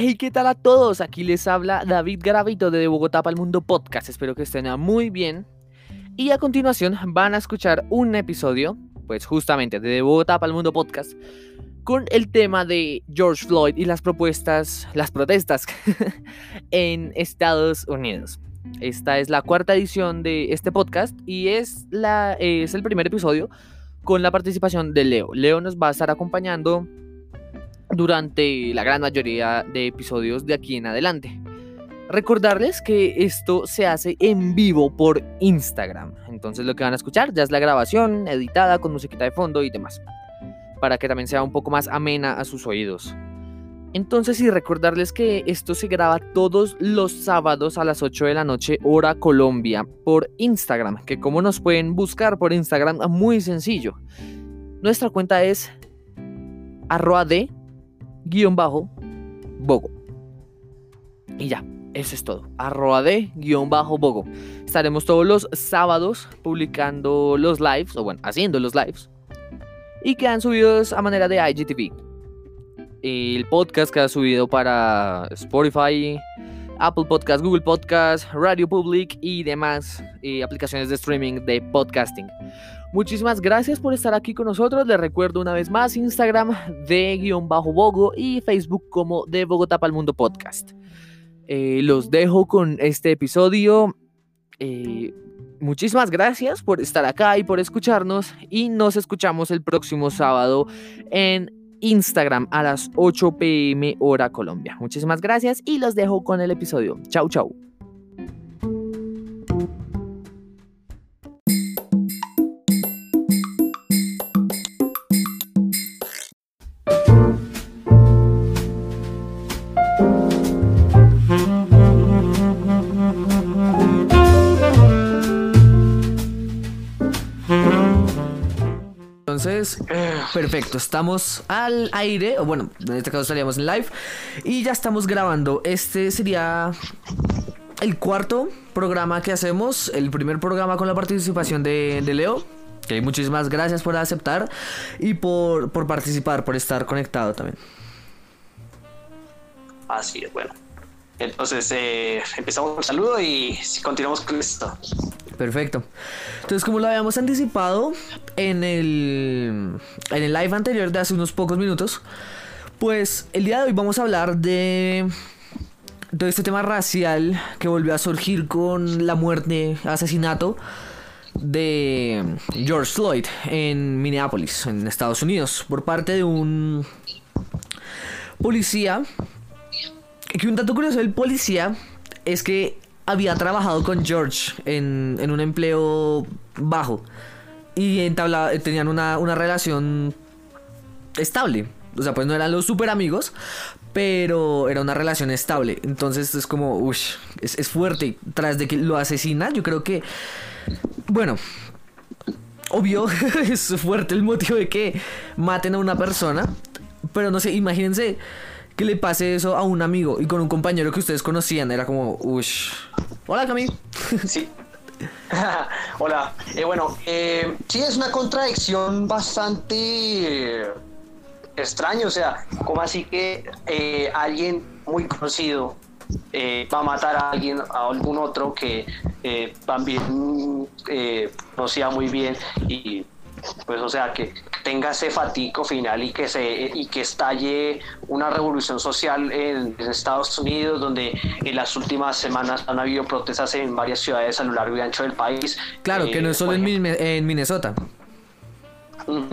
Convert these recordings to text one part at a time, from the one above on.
Hey, ¿qué tal a todos? Aquí les habla David Garavito de Bogotá para el Mundo Podcast. Espero que estén muy bien. Y a continuación van a escuchar un episodio, pues justamente de Bogotá para el Mundo Podcast, con el tema de George Floyd y las propuestas, las protestas en Estados Unidos. Esta es la cuarta edición de este podcast y es, la, es el primer episodio con la participación de Leo. Leo nos va a estar acompañando durante la gran mayoría de episodios de aquí en adelante. Recordarles que esto se hace en vivo por Instagram. Entonces lo que van a escuchar ya es la grabación editada con musiquita de fondo y demás. Para que también sea un poco más amena a sus oídos. Entonces y recordarles que esto se graba todos los sábados a las 8 de la noche hora Colombia por Instagram. Que como nos pueden buscar por Instagram, muy sencillo. Nuestra cuenta es arroba de guion bajo Bogo. Y ya, eso es todo. Arroba de guion bajo Bogo. Estaremos todos los sábados publicando los lives, o bueno, haciendo los lives. Y quedan subidos a manera de IGTV. El podcast queda subido para Spotify, Apple Podcast, Google Podcast, Radio Public y demás eh, aplicaciones de streaming de podcasting. Muchísimas gracias por estar aquí con nosotros. Les recuerdo una vez más Instagram de guion bajo Bogo y Facebook como de Bogotá para el Mundo Podcast. Eh, los dejo con este episodio. Eh, muchísimas gracias por estar acá y por escucharnos. Y nos escuchamos el próximo sábado en Instagram a las 8 pm hora Colombia. Muchísimas gracias y los dejo con el episodio. Chau, chau. Perfecto, estamos al aire, o bueno, en este caso estaríamos en live, y ya estamos grabando. Este sería el cuarto programa que hacemos, el primer programa con la participación de, Leo. Que muchísimas gracias por aceptar y por, participar, por estar conectado también. Así es, bueno. Entonces, eh, empezamos el saludo y continuamos con esto. Perfecto. Entonces, como lo habíamos anticipado en el, en el live anterior de hace unos pocos minutos, pues el día de hoy vamos a hablar de todo este tema racial que volvió a surgir con la muerte, asesinato de George Floyd en Minneapolis, en Estados Unidos, por parte de un policía que un dato curioso del policía es que había trabajado con George en, un empleo bajo y tenían una, relación estable. O sea, pues no eran los super amigos, pero era una relación estable. Entonces es como, uff, es, es, fuerte. Tras de que lo asesina, yo creo que, bueno, obvio, es fuerte el motivo de que maten a una persona. Pero no sé, imagínense que le pase eso a un amigo y con un compañero que ustedes conocían. Era como, uff. Hola, Cami. Sí. Hola. Eh, bueno, eh, sí, es una contradicción bastante eh, extraña. O sea, como así que eh, alguien muy conocido va a matar a alguien, a algún otro que también conocía muy bien y pues o sea que tenga ese fatico final y que se y que estalle una revolución social en, Estados Unidos donde en las últimas semanas han habido protestas en varias ciudades a lo largo y ancho del país claro que no es solo en, Minnesota en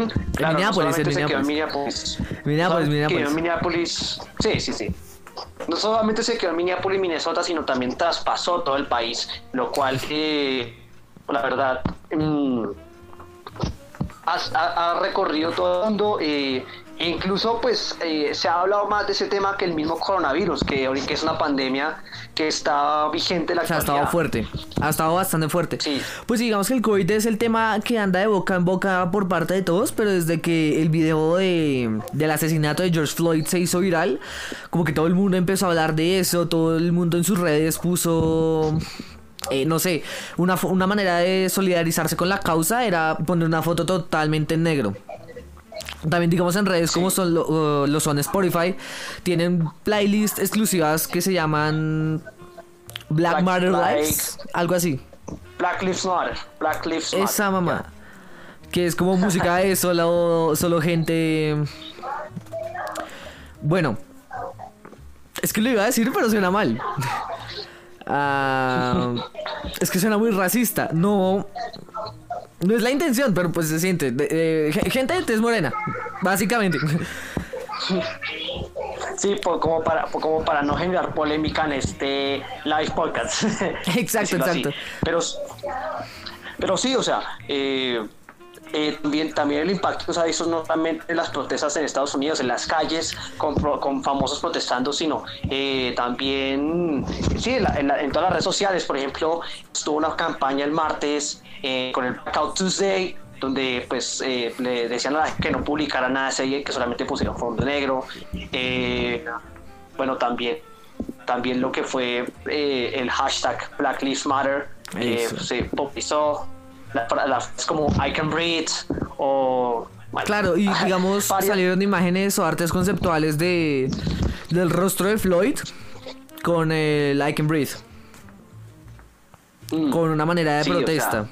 Minneapolis, en Minneapolis. Minneapolis, Minneapolis. Minneapolis. Sí, sí, sí. No solamente se quedó en Minneapolis, Minnesota, sino también traspasó todo el país, lo cual, eh, la verdad, ha, recorrido todo el mundo. Eh, e incluso pues eh, se ha hablado más de ese tema que el mismo coronavirus, que ahorita es una pandemia que está vigente la o ha estado fuerte, ha estado bastante fuerte. Sí. Pues digamos que el COVID es el tema que anda de boca en boca por parte de todos, pero desde que el video de, del asesinato de George Floyd se hizo viral, como que todo el mundo empezó a hablar de eso, todo el mundo en sus redes puso eh, no sé, una, una manera de solidarizarse con la causa era poner una foto totalmente en negro. También digamos en redes como son lo, lo son Spotify, tienen playlists exclusivas que se llaman Black, Matter Lives, algo así. Black Lives Matter, Black Lives Matter. Esa mamá. Que es como música de solo, solo gente. Bueno. Es que lo iba a decir, pero suena mal. Ah, es que suena muy racista. No. No es la intención, pero pues se siente. Eh, gente de tez morena, básicamente. Sí, como, para, como para no generar polémica en este live podcast. Exacto, exacto. Pero, pero sí, o sea, eh, eh, también, también el impacto se ha visto no solamente en las protestas en Estados Unidos, en las calles, con, con famosos protestando, sino eh, también sí, en, en, todas las redes sociales. Por ejemplo, estuvo una campaña el martes con el Blackout Tuesday, donde pues eh, le decían a la gente que no publicara nada de serie, que solamente pusieron fondo negro. Eh, bueno, también, también lo que fue eh, el hashtag Black Lives Matter, se popularizó. Es como I can breathe o... claro, y digamos salieron imágenes o artes conceptuales de del rostro de Floyd con el I can breathe. Mm. Con una manera de protesta.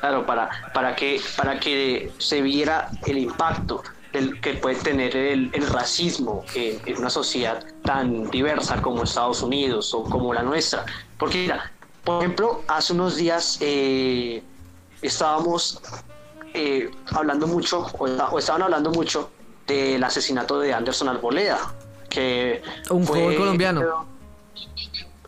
Claro, para, para, que, para que se viera el impacto del, que puede tener el, racismo en, una sociedad tan diversa como Estados Unidos o como la nuestra. Porque mira, por ejemplo, hace unos días eh, estábamos eh, hablando mucho, o, estaban hablando mucho del asesinato de Anderson Arboleda, que un fue, colombiano.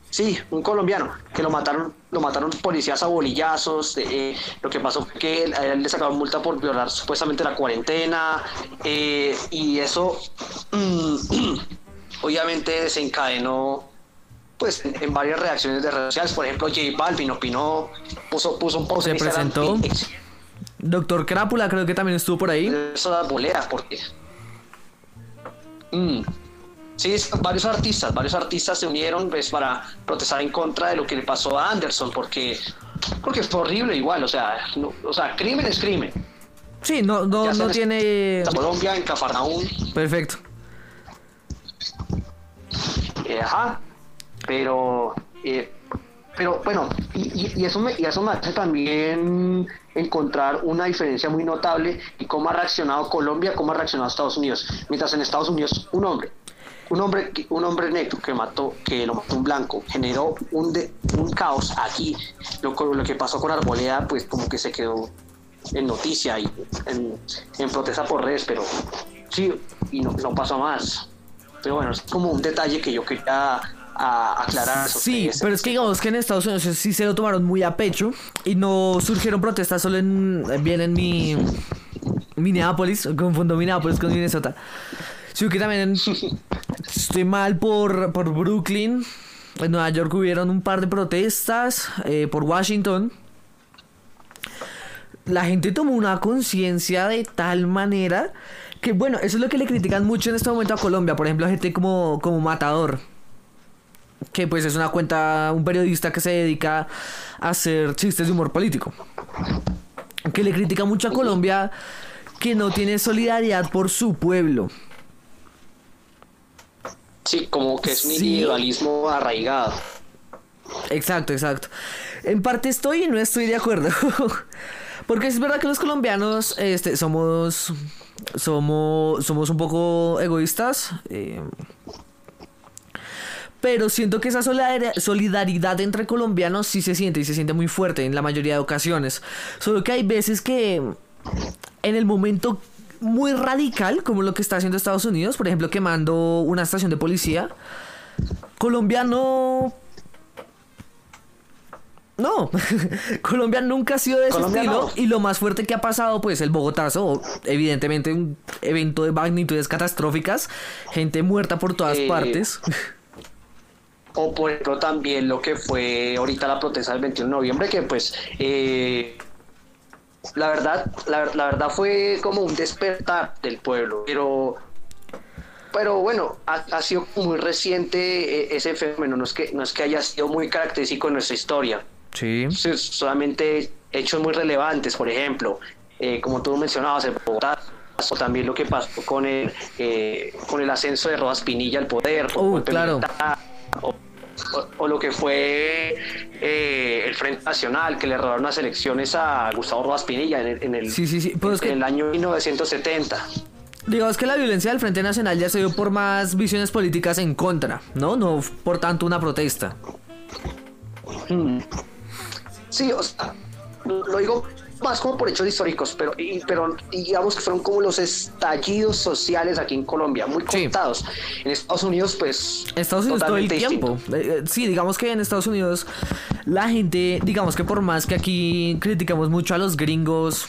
Sí, un colombiano que lo mataron, lo mataron policías a bolillazos. Eh, lo que pasó fue que él le sacaron multa por violar supuestamente la cuarentena eh, y eso mm, obviamente desencadenó pues en, varias reacciones de redes sociales. Por ejemplo, J Balvin opinó, puso, puso un post se presentó. Doctor Crápula creo que también estuvo por ahí. Eso da porque. Mm, Sí, varios artistas, varios artistas se unieron pues, para protestar en contra de lo que le pasó a Anderson, porque, porque fue horrible igual, o sea, o sea, crimen es crimen. Sí, no, no, no tiene... En Colombia, en Cafarnaún. Perfecto. Eh, ajá, pero... Eh, pero bueno, y, eso me, y eso me hace también encontrar una diferencia muy notable y cómo ha reaccionado Colombia, cómo ha reaccionado Estados Unidos. Mientras en Estados Unidos un hombre un hombre, un hombre negro que mató, que lo mató un blanco, generó un, un caos aquí. Lo, lo que pasó con Arboleda, pues como que se quedó en noticia y en, protesta por redes, pero sí, y no, no pasó más. Pero bueno, es como un detalle que yo quería aclarar. Sí, pero es que digamos que en Estados Unidos sí se lo tomaron muy a pecho y no surgieron protestas solo en, bien en mi Minneapolis, confundo Minneapolis con Minnesota. Sí, que también estoy mal por, por Brooklyn. En Nueva York hubieron un par de protestas. Eh, por Washington. La gente tomó una conciencia de tal manera que, bueno, eso es lo que le critican mucho en este momento a Colombia. Por ejemplo, a gente como, como Matador. Que pues es una cuenta, un periodista que se dedica a hacer chistes de humor político. Que le critica mucho a Colombia que no tiene solidaridad por su pueblo. Sí, como que es un individualismo arraigado. Exacto, exacto. En parte estoy y no estoy de acuerdo. Porque es verdad que los colombianos este, somos, somos, somos un poco egoístas. Eh, pero siento que esa solidaridad entre colombianos sí se siente y se siente muy fuerte en la mayoría de ocasiones. Solo que hay veces que en el momento muy radical, como lo que está haciendo Estados Unidos, por ejemplo, quemando una estación de policía. Colombia no. No, Colombia nunca ha sido de ese estilo y lo más fuerte que ha pasado, pues el Bogotazo, evidentemente un evento de magnitudes catastróficas, gente muerta por todas eh, partes. O por ejemplo también lo que fue ahorita la protesta del 21 de noviembre, que pues eh, la verdad, la, verdad fue como un despertar del pueblo, pero pero bueno, ha, sido muy reciente eh, ese fenómeno, no es que no es que haya sido muy característico en nuestra historia. Sí. Solamente hechos muy relevantes, por ejemplo, eh, como tú mencionabas, en Bogotá pasó también lo que pasó con el, eh, con el ascenso de Rodas Pinilla al poder. Uh, claro. O, lo que fue eh, el Frente Nacional, que le robaron las elecciones a Gustavo Rodas Pinilla en el, en el, sí, sí, sí. Pues en el año 1970. Digamos que la violencia del Frente Nacional ya se dio por más visiones políticas en contra, ¿no? No por tanto una protesta. Hmm. Sí, o sea, lo digo más como por hechos históricos, pero, pero digamos que fueron como los estallidos sociales aquí en Colombia, muy contados. En Estados Unidos, pues. Estados Unidos todo el tiempo. Eh, eh, sí, digamos que en Estados Unidos la gente, digamos que por más que aquí criticamos mucho a los gringos,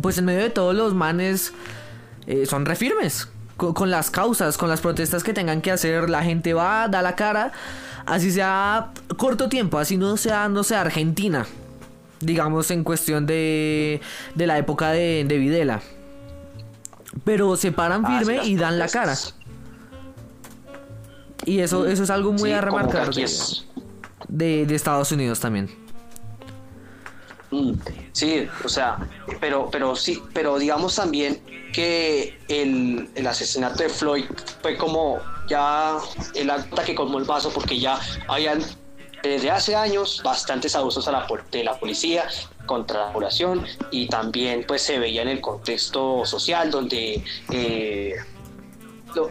pues en medio de todos los manes eh, son refirmes. Con, con las causas, con las protestas que tengan que hacer, la gente va, da la cara, así sea corto tiempo, así no sea, no sea Argentina, digamos, en cuestión de, de la época de, de Videla. Pero se paran ah, firme y dan la cara. Y eso, eso es algo muy a remarcar de, de, Estados Unidos también. Mm. Sí, o sea, pero, pero sí, pero digamos también que el, el asesinato de Floyd fue como ya el acta que como el vaso porque ya habían desde hace años bastantes abusos a la, de la policía contra la población y también pues se veía en el contexto social donde, eh,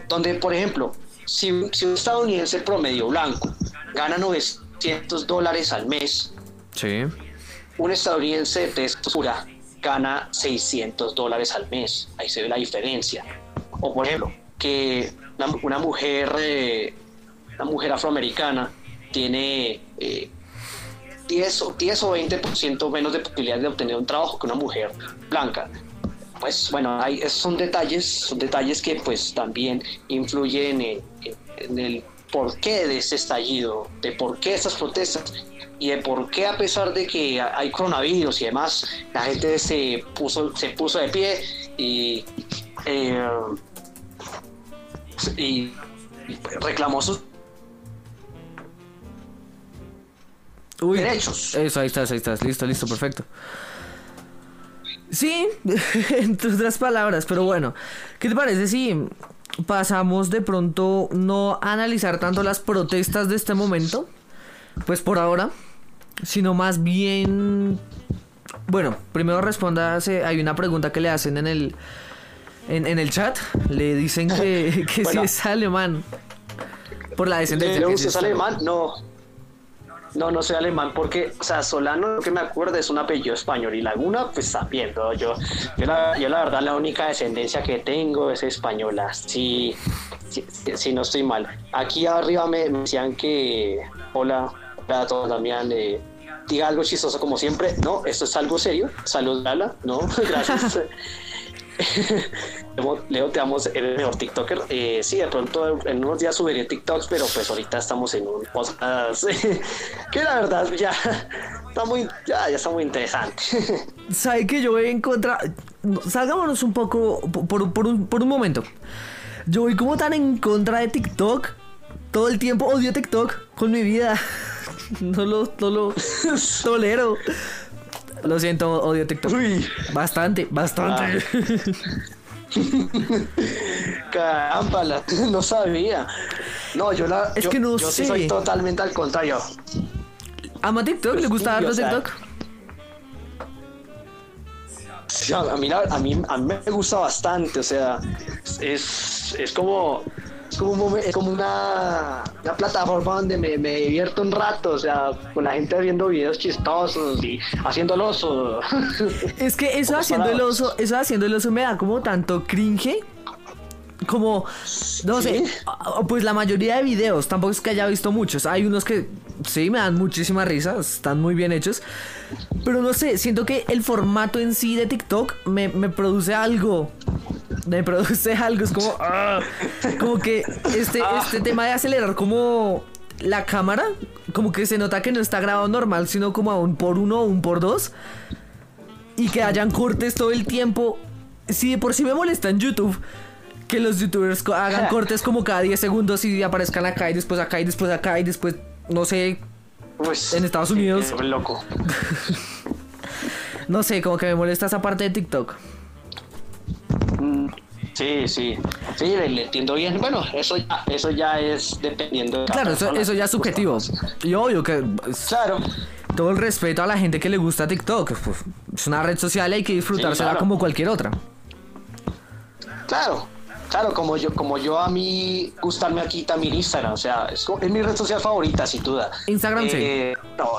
donde por ejemplo, si, un estadounidense promedio blanco gana 900 dólares al mes, un estadounidense de pura gana 600 dólares al mes. Ahí se ve la diferencia. O por ejemplo, que una, mujer, eh, una mujer afroamericana tiene 10, o, 10 o 20% menos de posibilidades de obtener un trabajo que una mujer blanca. Pues bueno, hay, son detalles, son detalles que pues también influyen en, el porqué de ese estallido, de por qué estas protestas y de por qué a pesar de que hay coronavirus y demás, la gente se puso, se puso de pie y, eh, y reclamó sus Uy, derechos. Eso, ahí estás, ahí estás. Listo, listo, perfecto. Sí, en otras palabras, pero bueno, ¿qué te parece si pasamos de pronto no a analizar tanto las protestas de este momento? Pues por ahora, sino más bien... Bueno, primero responda, hay una pregunta que le hacen en el, en, el chat, le dicen que, que si es alemán, por la descendencia. es alemán? No. No, no soy alemán porque, o sea, Solano, lo que me acuerdo, es un apellido español y Laguna, pues también, Yo, yo, la, la verdad, la única descendencia que tengo es española, sí, sí, no estoy mal. Aquí arriba me, decían que, hola, hola a todos, Damián, eh, diga algo chistoso como siempre. No, esto es algo serio. Salud, Lala. No, gracias. Leo, te amo, eres el mejor TikToker. Eh, sí, de pronto en unos días subiré TikToks, pero pues ahorita estamos en un podcast que la verdad ya está muy, ya, ya está muy interesante. Sabe que yo voy en contra. Salgámonos un poco por, por, un, por un momento. Yo voy como tan en contra de TikTok. Todo el tiempo odio TikTok con mi vida. No lo, no lo tolero. Lo siento, odio TikTok. Bastante, bastante. Caramba, no sabía. No, yo la. Es que no yo sé. soy totalmente al contrario. ¿Ama TikTok? ¿Le gusta darlo TikTok? a, mí, a, mí, a mí me gusta bastante, o sea, es, es como es como, es como una, una, plataforma donde me, me, divierto un rato, o sea, con la gente viendo videos chistosos y haciendo el oso. Es que eso haciendo el oso, eso haciendo el oso me da como tanto cringe. Como, no sé, pues la mayoría de videos, tampoco es que haya visto muchos. Hay unos que sí me dan muchísima risa, están muy bien hechos. Pero no sé, siento que el formato en sí de TikTok me, me produce algo me produce algo, es como, ah, como que este, ah. este tema de acelerar como la cámara, como que se nota que no está grabado normal, sino como a un por uno o un por dos. Y que hayan cortes todo el tiempo. Si de por sí me molesta en YouTube que los youtubers hagan cortes como cada 10 segundos y aparezcan acá y después acá y después acá y después, no sé, pues, en Estados Unidos. loco. no sé, como que me molesta esa parte de TikTok. Mm, Sí, sí, sí, le, entiendo bien. Bueno, eso ya, eso ya es dependiendo de Claro, eso, ya es subjetivo. Y obvio que es- Claro, todo el respeto a la gente que le gusta TikTok. pues, es una red social y hay que disfrutársela claro. como cualquier otra. claro, claro, como yo, como yo a mí gustarme aquí también Instagram, o sea, es, es mi red social favorita, sin duda. Instagram, sí. Eh, no,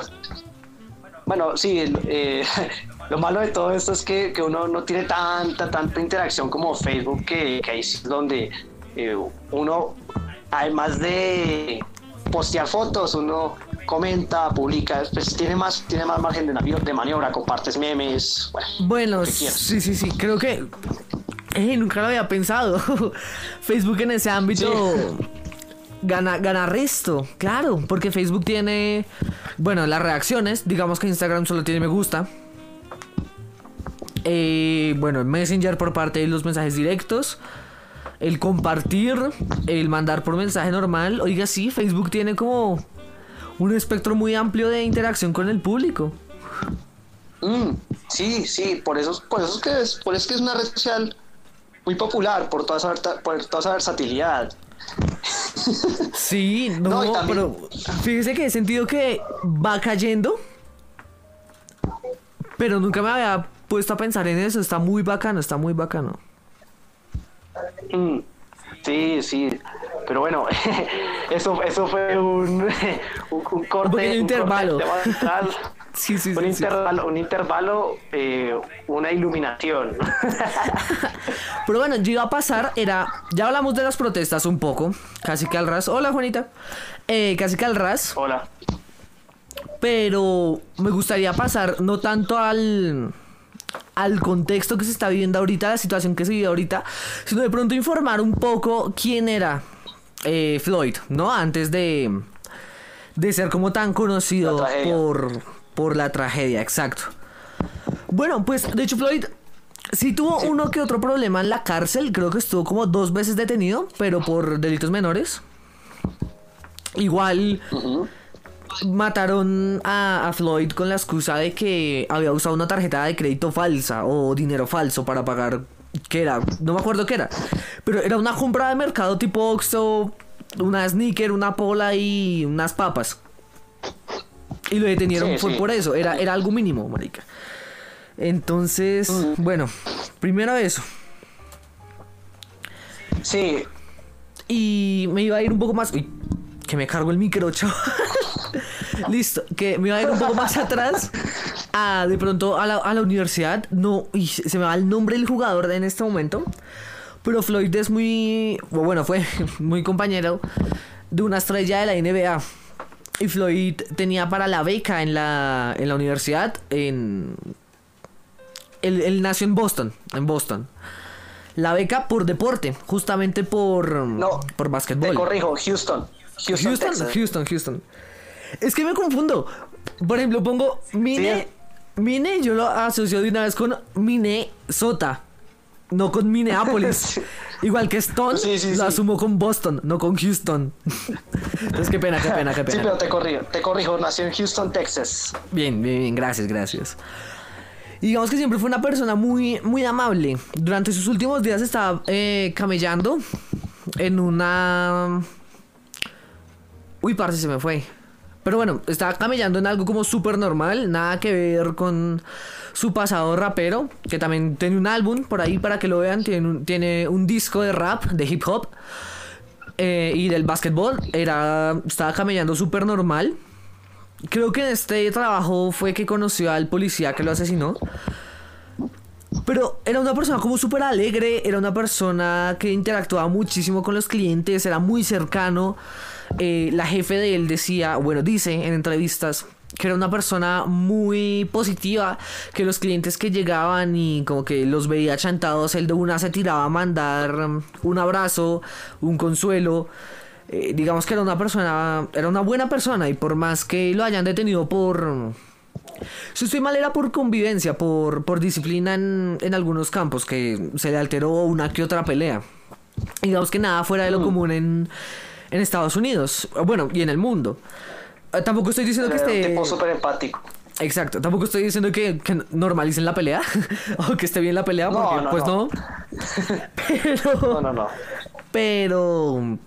bueno, sí, eh, lo malo de todo esto es que, que uno no tiene tanta, tanta interacción como Facebook, que, que ahí es donde eh, uno, además de postear fotos, uno comenta, publica, pues tiene más, tiene más margen de, de maniobra, compartes memes, bueno, Bueno, sí, sí, sí. Creo que. eh, nunca lo había pensado. Facebook en ese ámbito. Gana, gana resto, claro, porque Facebook tiene, bueno, las reacciones, digamos que Instagram solo tiene me gusta. Eh, bueno, el Messenger por parte de los mensajes directos, el compartir, el mandar por mensaje normal. Oiga, sí, Facebook tiene como un espectro muy amplio de interacción con el público. Mm, sí, sí, por eso, por eso es que es, por eso es que es una red social muy popular por toda esa, por toda esa versatilidad. Sí, no, No, también- pero fíjese que he sentido que va cayendo. Pero nunca me había puesto a pensar en eso. Está muy bacano, está muy bacano. Mm, sí, sí, pero bueno, eso, eso fue un, un, un corte, Un intervalo. corte central. Sí, sí, un, sí, sí. intervalo, un intervalo, eh, una iluminación. Pero bueno, yo iba a pasar, era. Ya hablamos de las protestas un poco. Casi que al ras. Hola, Juanita. Eh, casi que al ras. Hola. Pero me gustaría pasar no tanto al. Al contexto que se está viviendo ahorita, la situación que se vive ahorita, sino de pronto informar un poco quién era eh, Floyd, ¿no? Antes de, de ser como tan conocido por, por la tragedia, exacto. Bueno, pues de hecho Floyd sí tuvo uno que otro problema en la cárcel, creo que estuvo como dos veces detenido, pero por delitos menores. Igual. Mataron a, a Floyd con la excusa de que había usado una tarjeta de crédito falsa o dinero falso para pagar. ¿Qué era? No me acuerdo qué era. Pero era una compra de mercado tipo Oxxo, una sneaker, una pola y unas papas. Y lo detenieron Sí, por, sí. por eso. Era, era algo mínimo, marica. Entonces, bueno, primero eso. Sí, Y me iba a ir un poco más. Uy, que me cargo el micro, chaval. Listo, que me iba a ir un poco más atrás. A, de pronto a la, a la universidad. No, uy, se me va el nombre del jugador en este momento. Pero Floyd es muy. Bueno, fue muy compañero de una estrella de la NBA. Y Floyd tenía para la beca en la, en la universidad. En. Él, él nació en Boston. En Boston. La beca por deporte, justamente por, no. por Te básquetbol. corrijo, Houston. Houston, Houston, Texas. Houston, Houston. Es que me confundo. Por ejemplo, pongo Mine. Mine, yo lo asocio de una vez con Minnesota. No con Minneapolis. Sí. Igual que Stone, Sí, sí, lo sí. asumo con Boston, no con Houston. Entonces, qué pena, qué pena, qué Sí, pena. pero te corrijo, te corrijo, nació en Houston, Texas. Bien, bien, bien, gracias, gracias. Y digamos que siempre fue una persona muy, muy amable. Durante sus últimos días estaba eh, camellando en una... Uy, parce, se me fue. Pero bueno, estaba camellando en algo como súper normal, nada que ver con su pasado rapero, que también tiene un álbum por ahí para que lo vean, tiene un, tiene un disco de rap, de hip hop eh, y del básquetbol. Era, estaba camellando súper normal. Creo que en este trabajo fue que conoció al policía que lo asesinó. Pero era una persona como súper alegre, era una persona que interactuaba muchísimo con los clientes, era muy cercano. Eh, la jefe de él decía, bueno, dice en entrevistas que era una persona muy positiva, que los clientes que llegaban y como que los veía chantados, él de una se tiraba a mandar un abrazo, un consuelo. Eh, digamos que era una persona, era una buena persona y por más que lo hayan detenido por... Si estoy mal era por convivencia, por, por disciplina en, en algunos campos, que se le alteró una que otra pelea. Digamos que nada fuera de lo común en, en Estados Unidos, bueno, y en el mundo. Eh, Tampoco estoy diciendo que un esté... tipo súper empático. Exacto, tampoco estoy diciendo que, que normalicen la pelea o que esté bien la pelea, No, porque no, pues no. no. Pero. No, no, no. Pero.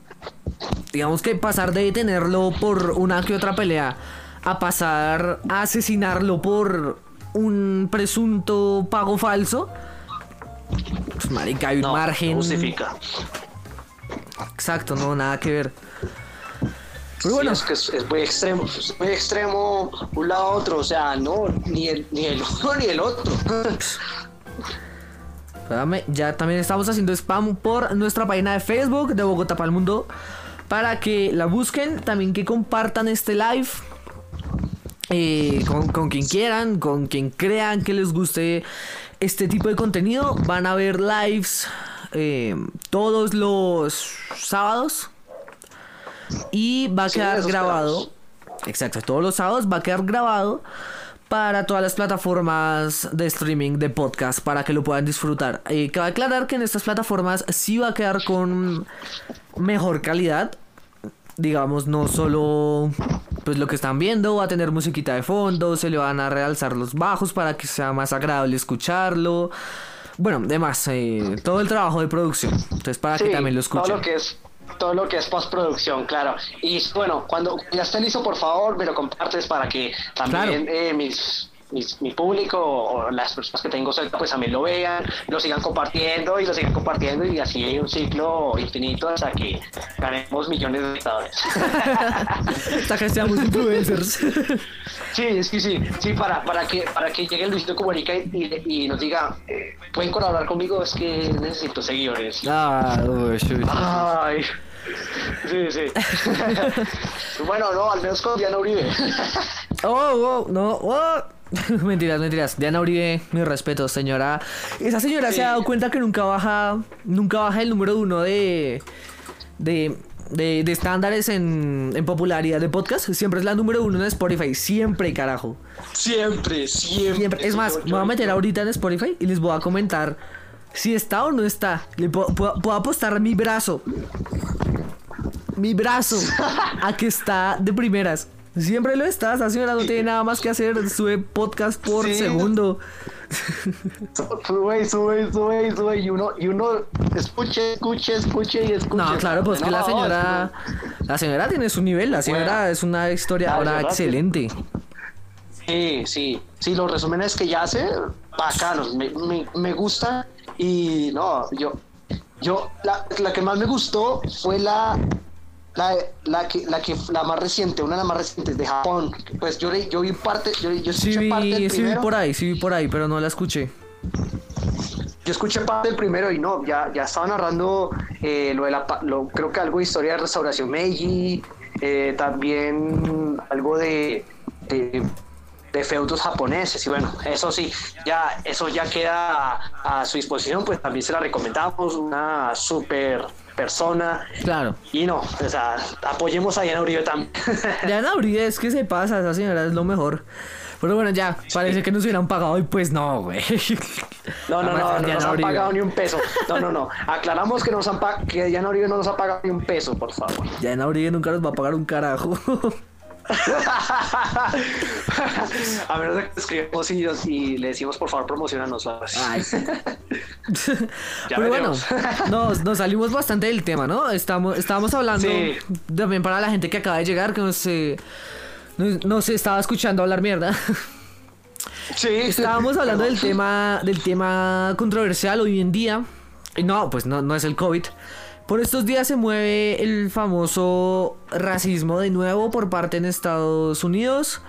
Digamos que pasar de detenerlo por una que otra pelea a pasar a asesinarlo por un presunto pago falso. Pues, marica, hay un No, margen. no justifica. Exacto, no, nada que ver. Pero Sí, bueno, es que es, es muy extremo, es muy extremo un lado a otro, o sea, no, ni el, ni el uno ni el otro. espérame, ya también estamos haciendo spam por nuestra página de Facebook de Bogotá para el Mundo. Para que la busquen, también que compartan este live. eh, con, con quien quieran, con quien crean que les guste este tipo de contenido. Van a ver lives eh, todos los sábados. Y va a Sí, quedar grabado. Exacto, todos los sábados va a quedar grabado para todas las plataformas de streaming de podcast para que lo puedan disfrutar. Eh, cabe aclarar que en estas plataformas sí va a quedar con mejor calidad. Digamos, no solo pues lo que están viendo, va a tener musiquita de fondo, se le van a realzar los bajos para que sea más agradable escucharlo. Bueno, demás, eh, todo el trabajo de producción. Entonces, para que también lo escuchen. Todo lo que es todo lo que es postproducción, claro. Y bueno, cuando ya esté listo, por favor, me lo compartes para que también eh, mis, mis- mi público o las personas que tengo cerca pues también lo vean, lo sigan compartiendo y lo sigan compartiendo y así hay un ciclo infinito hasta que ganemos millones de espectadores. Hasta que seamos influencers. Sí, sí, sí, sí, para, para que para que llegue el Luisito Comunica y, y- y nos diga, eh, pueden colaborar conmigo, es que necesito seguidores. ah, uy, uy, uy. Ay, sí, sí. bueno, no, al menos con Diana Uribe. Oh, oh, no, oh. mentiras, mentiras. Diana Uribe, mi respeto, señora. Esa señora se ha dado cuenta que nunca baja, nunca baja el número uno de, de, de, de estándares en, en popularidad de podcast. Siempre es la número uno en Spotify. Siempre, carajo. Siempre, siempre. Siempre. Es más, me voy a meter ahorita en Spotify y les voy a comentar si está o no está. Le puedo, puedo- puedo apostar mi brazo. Mi brazo a que está de primeras. Siempre lo está, esa señora no tiene nada más que hacer, sube podcast por Sí. segundo. Sube, sube, sube, sube. Y uno, y uno escuche, escuche, escuche y escuche. No, claro, pues que la No, señora, la señora tiene su nivel, la señora es una historiadora La excelente. Sí, sí, sí, los resúmenes que ya hace, bacanos, me, me, me gusta y no, yo, yo, la, la que más me gustó fue la, la, la que, la que, la más reciente, una de las más recientes de Japón, pues yo, yo vi parte, yo, yo Sí escuché parte del vi, sí vi por ahí, sí vi por ahí, pero no la escuché. yo escuché parte del primero y no, ya, ya estaba narrando eh, lo de la, lo, creo que algo de historia de restauración Meiji, eh, también algo de, de, de feudos japoneses y bueno, eso sí, ya eso ya queda a, a su disposición, pues también se la recomendamos, una super persona Claro. y no, o sea, apoyemos a Diana Uribe también. Diana Uribe es que se pasa, esa señora es lo mejor. Pero bueno, ya, parece que nos hubieran pagado y pues no, güey. No, no, no, no, Diana nos han Uribe. pagado ni un peso. No, no, no. Aclaramos que nos han que Diana Uribe no nos ha pagado ni un peso, por favor. Diana Uribe nunca nos va a pagar un carajo. a menos de que escribamos y, y le decimos por favor promocionanos. Ay. Pero bueno, nos, nos salimos bastante del tema, ¿no? Estamos, estábamos hablando Sí. también para la gente que acaba de llegar, que nos, eh, nos, nos estaba escuchando hablar mierda. Sí. Estábamos hablando del tema, del tema controversial hoy en día. No, pues no, no es el COVID. Por estos días se mueve el famoso racismo de nuevo por parte en Estados Unidos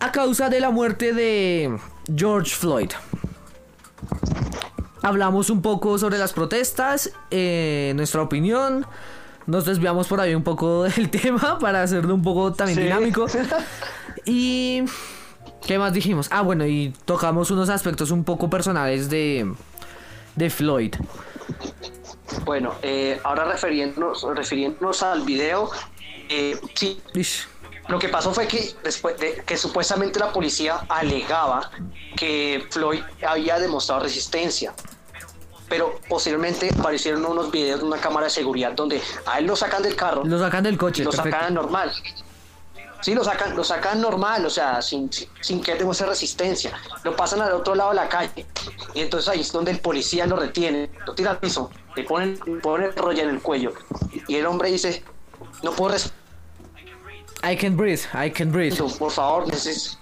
a causa de la muerte de George Floyd. Hablamos un poco sobre las protestas, eh, nuestra opinión. Nos desviamos por ahí un poco del tema para hacerlo un poco también Sí. dinámico. Y... ¿Qué más dijimos? Ah, bueno, y tocamos unos aspectos un poco personales de, de Floyd. Bueno, eh, ahora refiriéndonos, refiriéndonos al video, eh, sí. Lo que pasó fue que después de que supuestamente la policía alegaba que Floyd había demostrado resistencia. Pero posteriormente aparecieron unos videos de una cámara de seguridad donde a él lo sacan del carro Lo sacan del y coche. lo perfecto. sacan normal. Sí, lo sacan, lo sacan normal, o sea, sin, sin, que demuestre resistencia. Lo pasan al otro lado de la calle. Y entonces ahí es donde el policía lo retiene, lo tira al piso, le ponen, le ponen el rollo en el cuello. Y el hombre dice, no puedo respirar. I can breathe, I can breathe. Por favor, neces-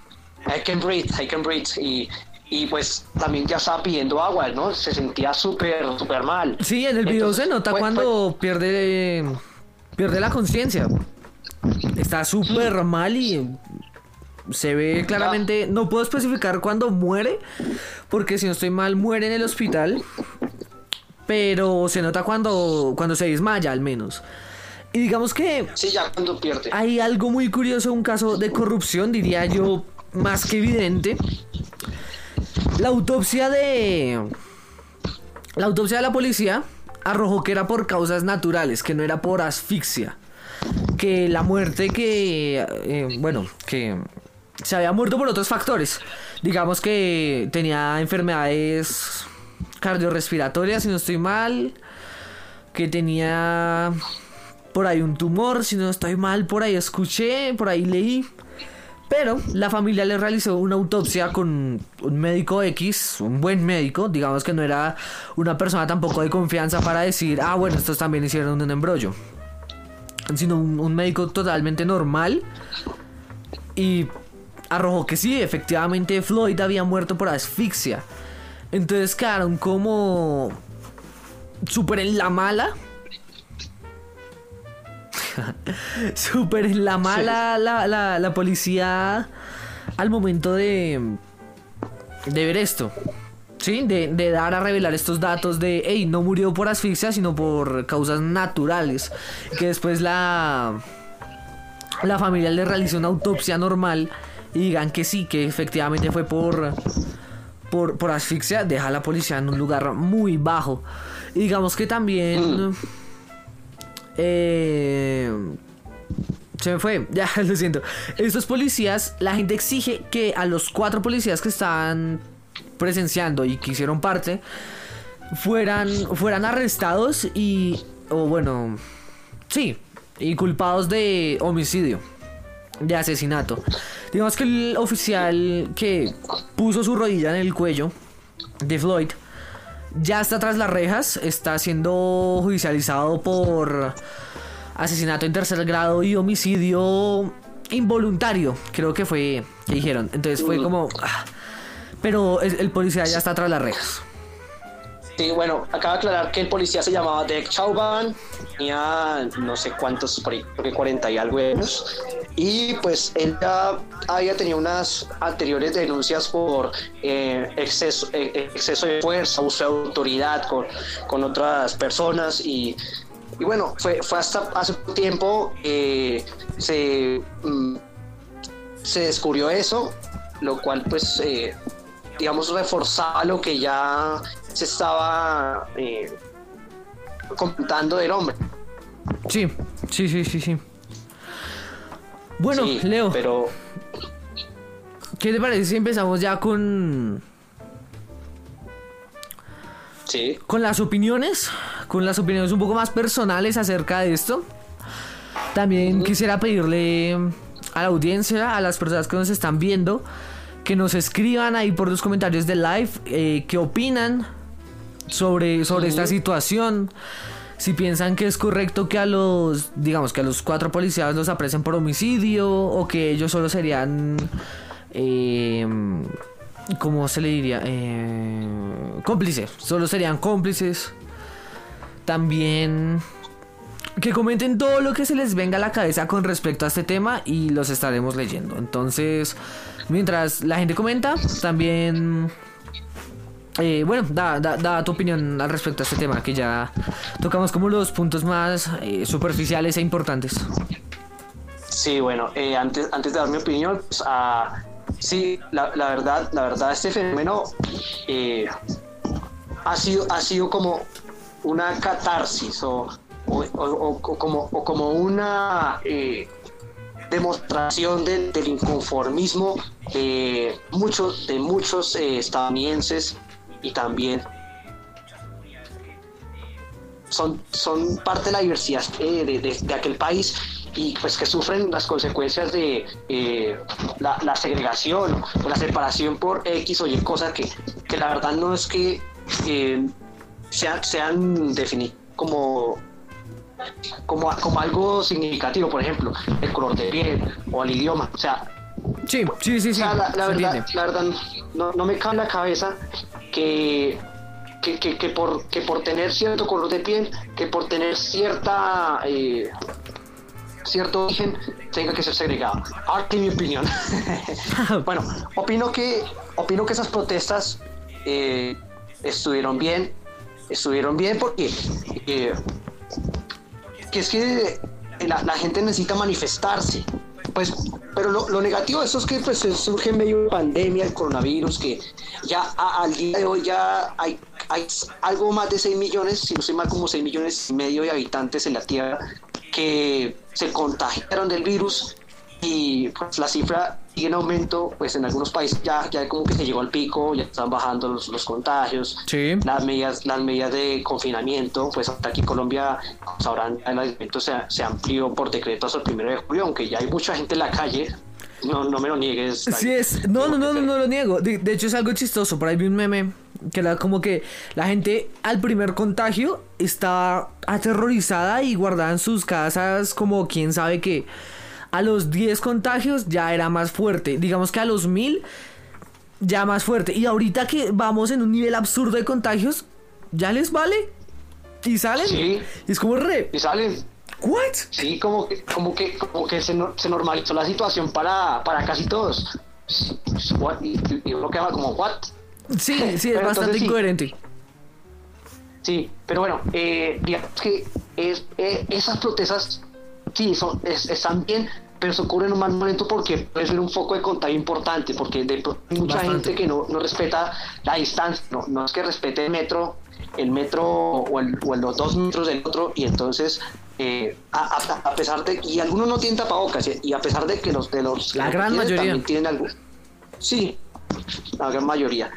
I can breathe, I can breathe. Y, y pues también ya estaba pidiendo agua, ¿no? Se sentía súper, súper mal. Sí, en el video Entonces, se nota fue- cuando pierde pierde la conciencia. Está súper mal y se ve claramente. No puedo especificar cuándo muere, porque si no estoy mal, muere en el hospital. Pero se nota cuando, cuando se desmaya, al menos. Y digamos que Sí, ya cuando pierde. hay algo muy curioso, un caso de corrupción, diría yo, más que evidente. La autopsia de. La autopsia de la policía arrojó que era por causas naturales, que no era por asfixia. Que la muerte que. eh, bueno, que se había muerto por otros factores. Digamos que tenía enfermedades cardiorrespiratorias, si no estoy mal. Que tenía por ahí un tumor, si no estoy mal, por ahí escuché, por ahí leí. Pero la familia le realizó una autopsia con un médico X, un buen médico, digamos que no era una persona tampoco de confianza para decir, ah, bueno, estos también hicieron un embrollo. Sino un, un médico totalmente normal. Y arrojó que sí, efectivamente Floyd había muerto por asfixia. Entonces quedaron como súper en la mala. súper en la mala la, la, la policía al momento de, de ver esto. Sí, de, de dar a revelar estos datos de, hey, no murió por asfixia, sino por causas naturales. Que después la, la familia le realizó una autopsia normal y digan que sí, que efectivamente fue por, por, por asfixia, deja a la policía en un lugar muy bajo. Y digamos que también... Eh, se me fue, ya lo siento. Estos policías, la gente exige que a los cuatro policías que estaban presenciando y que hicieron parte fueran, fueran arrestados y, o bueno, sí, y culpados de homicidio, de asesinato. Digamos que el oficial que puso su rodilla en el cuello de Floyd ya está tras las rejas, está siendo judicializado por asesinato en tercer grado y homicidio involuntario, creo que fue que dijeron. Entonces fue como ah, pero el, el policía ya está tras las rejas. Sí, bueno, acaba de aclarar que el policía se llamaba Derek Chauban, tenía no sé cuántos, creo que 40 y algo años. Y pues él ya había tenido unas anteriores denuncias por eh, exceso, eh, exceso de fuerza, uso de autoridad con, con otras personas. Y, y bueno, fue, fue hasta hace un tiempo que se, mm, se descubrió eso, lo cual pues eh, digamos reforzaba lo que ya se estaba eh, comentando del hombre. Sí, sí, sí, sí, sí. Bueno, Sí, Leo, Pero ¿qué te parece si empezamos ya con sí, con las opiniones, con las opiniones un poco más personales acerca de esto. También quisiera pedirle a la audiencia, a las personas que nos están viendo, que nos escriban ahí por los comentarios del live eh, qué opinan sobre, sobre esta situación. Si piensan que es correcto que a los, digamos, que a los cuatro policías los apresen por homicidio o que ellos solo serían, eh, ¿cómo se le diría? Eh, cómplices, solo serían cómplices. También que comenten todo lo que se les venga a la cabeza con respecto a este tema y los estaremos leyendo. Entonces, mientras la gente comenta, también... eh, bueno, da, da, da tu opinión al respecto a este tema, que ya tocamos como los puntos más eh, superficiales e importantes. sí, bueno, eh, antes, antes de dar mi opinión, pues, ah, sí, la, verdad, la verdad, este fenómeno ha sido, ha sido como una catarsis o, o- o- o como, una demostración del, inconformismo de muchos, de muchos eh, estadounidenses y también son, son parte de la diversidad eh, de, de- aquel país y pues que sufren las consecuencias de eh, la, segregación o la separación por X o Y cosas que, que la verdad no es que eh, sean, sean definidos como como, como algo significativo, por ejemplo, el color de piel o el idioma. O sea, sí, sí, sí, sí. la, verdad, la, verdad, no, no me cabe en la cabeza que que, que, que, por, que por tener cierto color de piel, que por tener cierta eh, cierto origen, tenga que ser segregado. Ahora mi opinión. bueno, opino que, opino que esas protestas eh, estuvieron bien, estuvieron bien porque eh, que es que la, la, gente necesita manifestarse. Pues, pero lo, lo, negativo de eso es que pues, surge en medio de pandemia, el coronavirus, que ya al día de hoy ya hay, hay algo más de 6 millones, si no soy mal, como 6 millones y medio de habitantes en la Tierra que se contagiaron del virus y pues la cifra sigue en aumento, pues en algunos países ya, ya como que se llegó al pico, ya están bajando los, los contagios, las medidas, las medidas de confinamiento, pues hasta aquí en Colombia, sabrán, el aislamiento se, se amplió por decreto hasta el primero de julio, aunque ya hay mucha gente en la calle, no, no me lo niegues. Sí es, no, no, no, no, no lo niego, de, de hecho es algo chistoso, por ahí vi un meme que era como que la gente al primer contagio estaba aterrorizada y guardada en sus casas como quién sabe qué a los 10 contagios ya era más fuerte. Digamos que a los 1000 ya más fuerte. Y ahorita que vamos en un nivel absurdo de contagios, ya les vale. Y salen. Sí. Y es como re. Y salen. ¿What? Sí, como que, como que, como que se, se normalizó la situación para, para casi todos. Y, y uno queda como, ¿what? Sí, sí, es bastante incoherente. Sí. pero bueno, eh, digamos que es, eh, esas protestas sí, son, están bien, pero se ocurren en un mal momento porque puede ser un foco de contagio importante, porque hay mucha gente que no, no, respeta la distancia, no, no es que respete el metro, el metro o, el, o los dos metros del otro, y entonces eh, a, a, pesar de y algunos no tienen tapabocas y a pesar de que los de los la gran mayoría. también tienen algo sí la gran mayoría.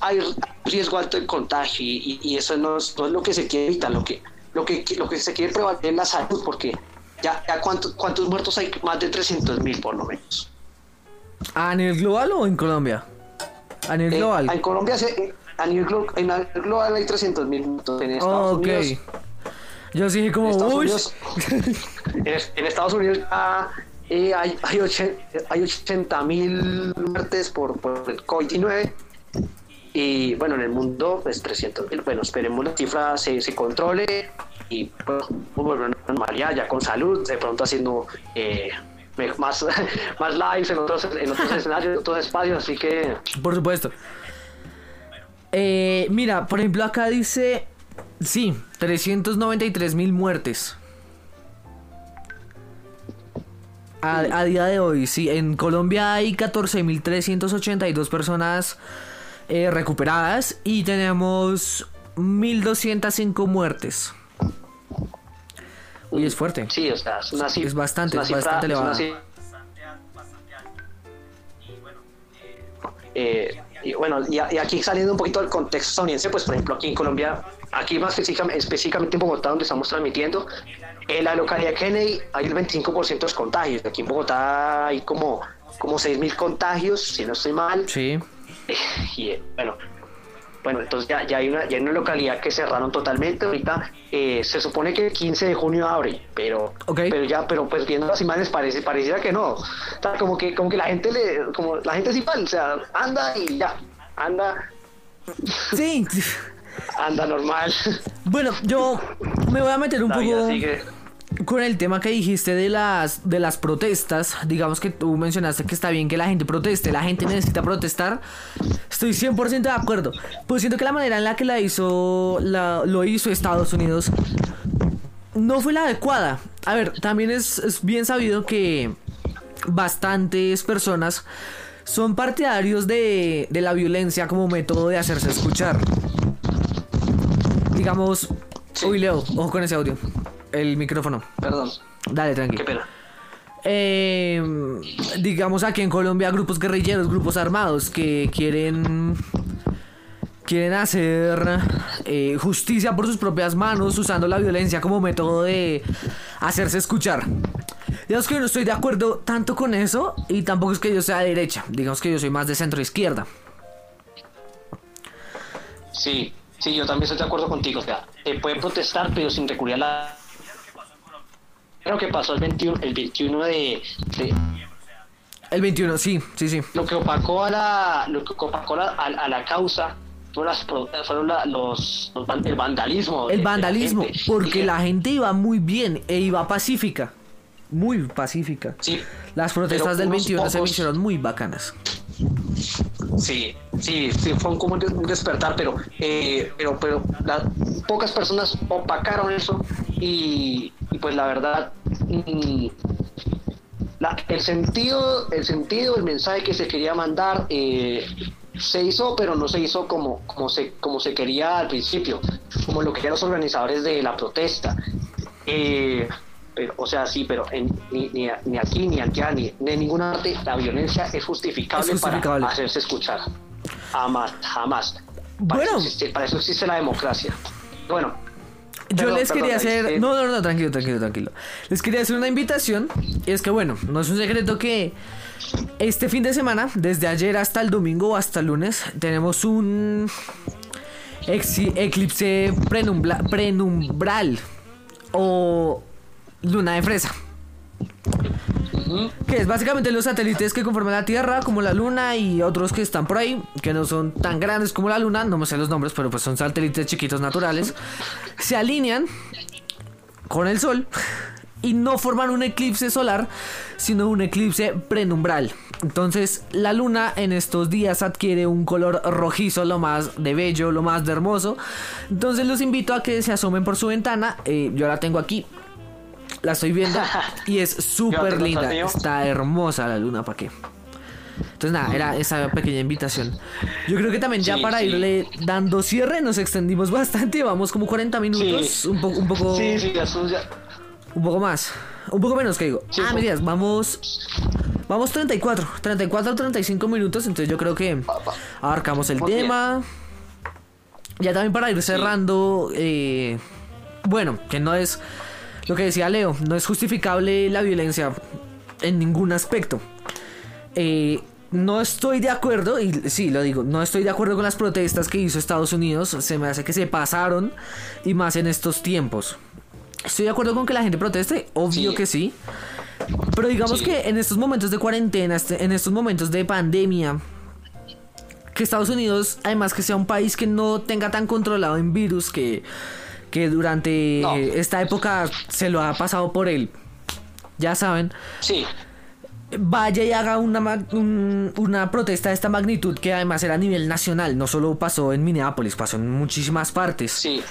Hay riesgo alto de contagio y, y, eso no es, no es, lo que se quiere evitar lo que lo que lo que se quiere prevalecer es la salud porque ya, ya cuántos, cuántos muertos hay, más de 300 mil por lo menos. ¿A nivel global o en Colombia? A nivel eh, global. En Colombia, se, a, nivel, en a nivel global hay 300 mil muertos. En Estados Unidos. Yo sí como, en Estados, Unidos, en, Estados Unidos eh, hay, hay, 80 mil muertes por, por el COVID-19 y bueno, en el mundo pues 300 mil. Bueno, esperemos la cifra se, se controle y pues, la normalidad ya con salud, de pronto haciendo eh, más, más lives en otros, en otros escenarios, en otros espacios, así que... Por supuesto. Eh, mira, por ejemplo acá dice, sí, 393 mil muertes. A, a, día de hoy, sí, en Colombia hay 14.382 personas eh, recuperadas y tenemos 1.205 muertes. Uy, es fuerte. Sí, o sea, es una cifra. Es bastante, es, bastante elevada. Eh, y bueno, y, aquí saliendo un poquito del contexto estadounidense, pues por ejemplo aquí en Colombia, aquí más específicamente, en Bogotá, donde estamos transmitiendo, en la localidad de Kennedy hay el 25% de los contagios. Aquí en Bogotá hay como, como 6.000 contagios, si no estoy mal. Sí. Y bueno, bueno, entonces ya, ya, hay una, ya hay una localidad que cerraron totalmente. Ahorita eh, se supone que el 15 de junio abre, pero, pero ya, pero pues viendo las imágenes parece, pareciera que no. como que, como que la gente le, como la gente es igual, o sea, anda y ya, anda. Sí. anda normal. Bueno, yo me voy a meter un poco con el tema que dijiste de las de las protestas, digamos que tú mencionaste que está bien que la gente proteste, la gente necesita protestar. Estoy 100% de acuerdo. Pues siento que la manera en la que la hizo la, lo hizo Estados Unidos no fue la adecuada. A ver, también es, es bien sabido que bastantes personas son partidarios de, de la violencia como método de hacerse escuchar. Digamos, uy Leo, ojo con ese audio el micrófono. Perdón. Dale, tranquilo. Qué pena. Eh, digamos aquí en Colombia grupos guerrilleros, grupos armados que quieren quieren hacer eh, justicia por sus propias manos usando la violencia como método de hacerse escuchar. Digamos que yo no estoy de acuerdo tanto con eso y tampoco es que yo sea de derecha. Digamos que yo soy más de centro izquierda. Sí, sí, yo también estoy de acuerdo contigo. O sea, eh, pueden protestar, pero sin recurrir a la. Creo que pasó el 21, el 21 de, de- El 21, sí, sí, sí. lo que opacó a la, lo que opacó a, a- a la causa fueron, las, fueron la- los, el vandalismo. El la vandalismo, porque la gente iba muy bien e iba pacífica. Muy pacífica. Sí, Las protestas del unos 21 se me hicieron muy bacanas. Sí, sí, sí, fue como un des- un despertar, pero, eh, pero, pero pocas personas opacaron eso y, pues la verdad, mm, el sentido, el sentido, el mensaje que se quería mandar eh, se hizo, pero no se hizo como, como se, como se quería al principio, como lo querían los organizadores de la protesta. Eh, pero, o sea, sí, pero en- ni, ni, ni aquí, ni allá, ni, en ninguna parte la violencia es justificable, Es justificable. para hacerse escuchar. Jamás, jamás. Para, Bueno. eso existe, para eso existe la democracia. Bueno, Yo Perdón, les quería perdón, hacer... No, no, no, tranquilo, tranquilo, tranquilo. Les quería hacer una invitación. Y es que, bueno, no es un secreto que este fin de semana, desde ayer hasta el domingo o hasta el lunes, tenemos un eclipse prenumbla- prenumbral o luna de fresa. Que es básicamente los satélites que conforman la Tierra, como la Luna y otros que están por ahí, que no son tan grandes como la Luna, no me sé los nombres, pero pues son satélites chiquitos naturales, se alinean con el Sol y no forman un eclipse solar, sino un eclipse prenumbral. Entonces la Luna en estos días adquiere un color rojizo, lo más de bello, lo más de hermoso. Entonces los invito a que se asomen por su ventana, eh, yo la tengo aquí. La estoy viendo y es súper linda. Está hermosa la luna, ¿para qué? Entonces nada, era esa pequeña invitación. Yo creo que también ya Sí, para sí. irle dando cierre nos extendimos bastante, vamos como 40 minutos, Sí. un, poco un poco Sí, sí, ya son ya- un poco más, un poco menos que digo. Ah, digas, vamos vamos 34, 34 35 minutos, entonces yo creo que abarcamos el Muy bien. tema. Ya también para ir cerrando, eh, bueno, que no es lo que decía Leo, no es justificable la violencia en ningún aspecto. Eh, no estoy de acuerdo, y sí, lo digo, no estoy de acuerdo con las protestas que hizo Estados Unidos, se me hace que se pasaron, y más en estos tiempos. Estoy de acuerdo con que la gente proteste, obvio Sí. que sí. Pero digamos Sí. que en estos momentos de cuarentena, este- en estos momentos de pandemia, que Estados Unidos, además que sea un país que no tenga tan controlado en virus, que, que durante No. esta época se lo ha pasado por él, ya saben, Sí, vaya y haga una, un- una protesta de esta magnitud que además era a nivel nacional, no solo pasó en Minneapolis, pasó en muchísimas partes. sí.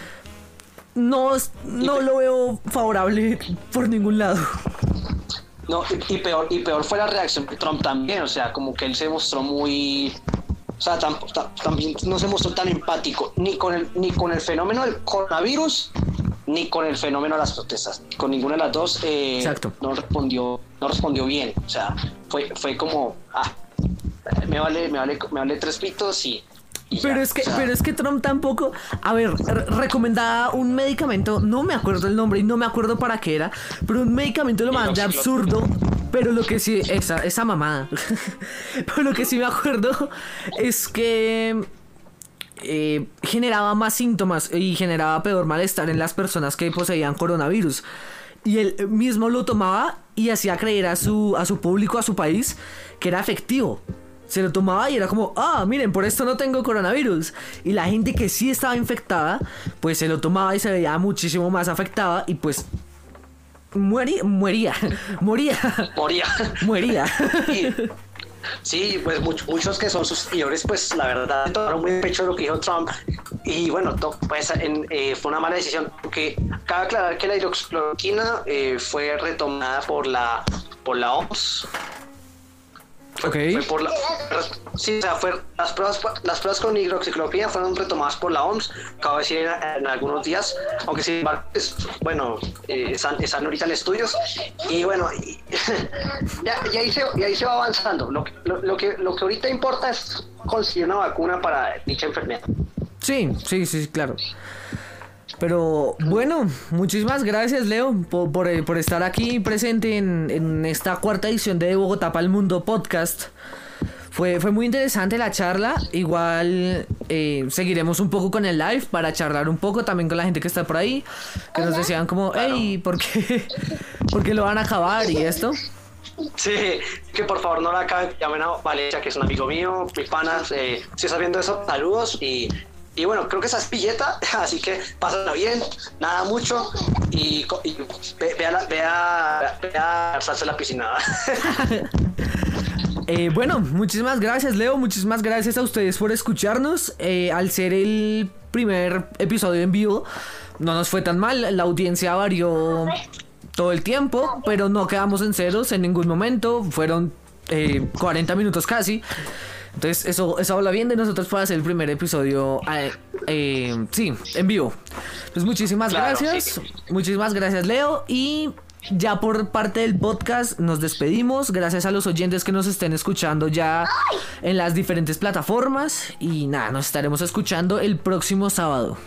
No, no lo veo favorable por ningún lado. No, y, y peor, y peor fue la reacción de Trump también, o sea, como que él se mostró muy, o sea, tam- tam- también no se mostró tan empático ni con el ni con el fenómeno del coronavirus ni con el fenómeno de las protestas, con ninguna de las dos eh, no respondió, no respondió bien, o sea, fue fue como, ah, me vale, me vale, me vale tres pitos y Pero ya, es que, o sea, pero es que Trump tampoco, a ver, re- recomendaba un medicamento, no me acuerdo el nombre y no me acuerdo para qué era, pero un medicamento lo más de absurdo, pero lo que sí, esa, esa mamada, pero lo que sí me acuerdo es que eh, generaba más síntomas y generaba peor malestar en las personas que poseían coronavirus. Y él mismo lo tomaba y hacía creer a su, a su público, a su país, que era efectivo. Se lo tomaba y era como, ah, miren, por esto no tengo coronavirus. Y la gente que sí estaba infectada, pues se lo tomaba y se veía muchísimo más afectada y pues muería, muería, moría, moría. moría. Sí, pues much- muchos que son sus seguidores, pues la verdad tomaron muy pecho lo que dijo Trump. Y bueno, pues en- eh, fue una mala decisión, porque cabe aclarar que la hidroxicloroquina eh, fue retomada por la por la OMS. Fue, Ok. fue por la, sí, o sea, fue, las, pruebas, las pruebas con hidroxicloroquina fueron retomadas por la OMS, acabo de decir en, en algunos días, aunque sin embargo, pues, bueno, eh, están, están ahorita en estudios. Y bueno, y- ya, y ahí se, y ahí se va avanzando. Lo, lo, lo que, lo que ahorita importa es conseguir una vacuna para dicha enfermedad. Sí, sí, sí, claro. Pero bueno, muchísimas gracias Leo por, por, eh, por estar aquí presente en, en, esta cuarta edición de Bogotá para el Mundo podcast. Fue, fue muy interesante la charla. Igual eh, seguiremos un poco con el live para charlar un poco también con la gente que está por ahí. Que nos decían como, hey, ¿por qué, ¿por qué lo van a acabar y esto? Sí, que por favor no la acaben. Llamen a Valencia, que es un amigo mío, mis panas. Eh, si estás viendo eso, saludos y y bueno, creo que esa es pilleta, así que pásala bien, nada mucho y, y ve, a la, la piscina. Eh, bueno, muchísimas gracias Leo, muchísimas gracias a ustedes por escucharnos. Eh, al ser el primer episodio en vivo, no nos fue tan mal, la audiencia varió todo el tiempo, pero no quedamos en ceros en ningún momento, fueron eh, 40 minutos casi. Entonces, eso, eso habla bien de nosotros para hacer el primer episodio. Eh, eh, sí, en vivo. Pues muchísimas claro, gracias. Sí. Muchísimas gracias, Leo. Y ya por parte del podcast nos despedimos. Gracias a los oyentes que nos estén escuchando ya en las diferentes plataformas. Y nada, nos estaremos escuchando el próximo sábado.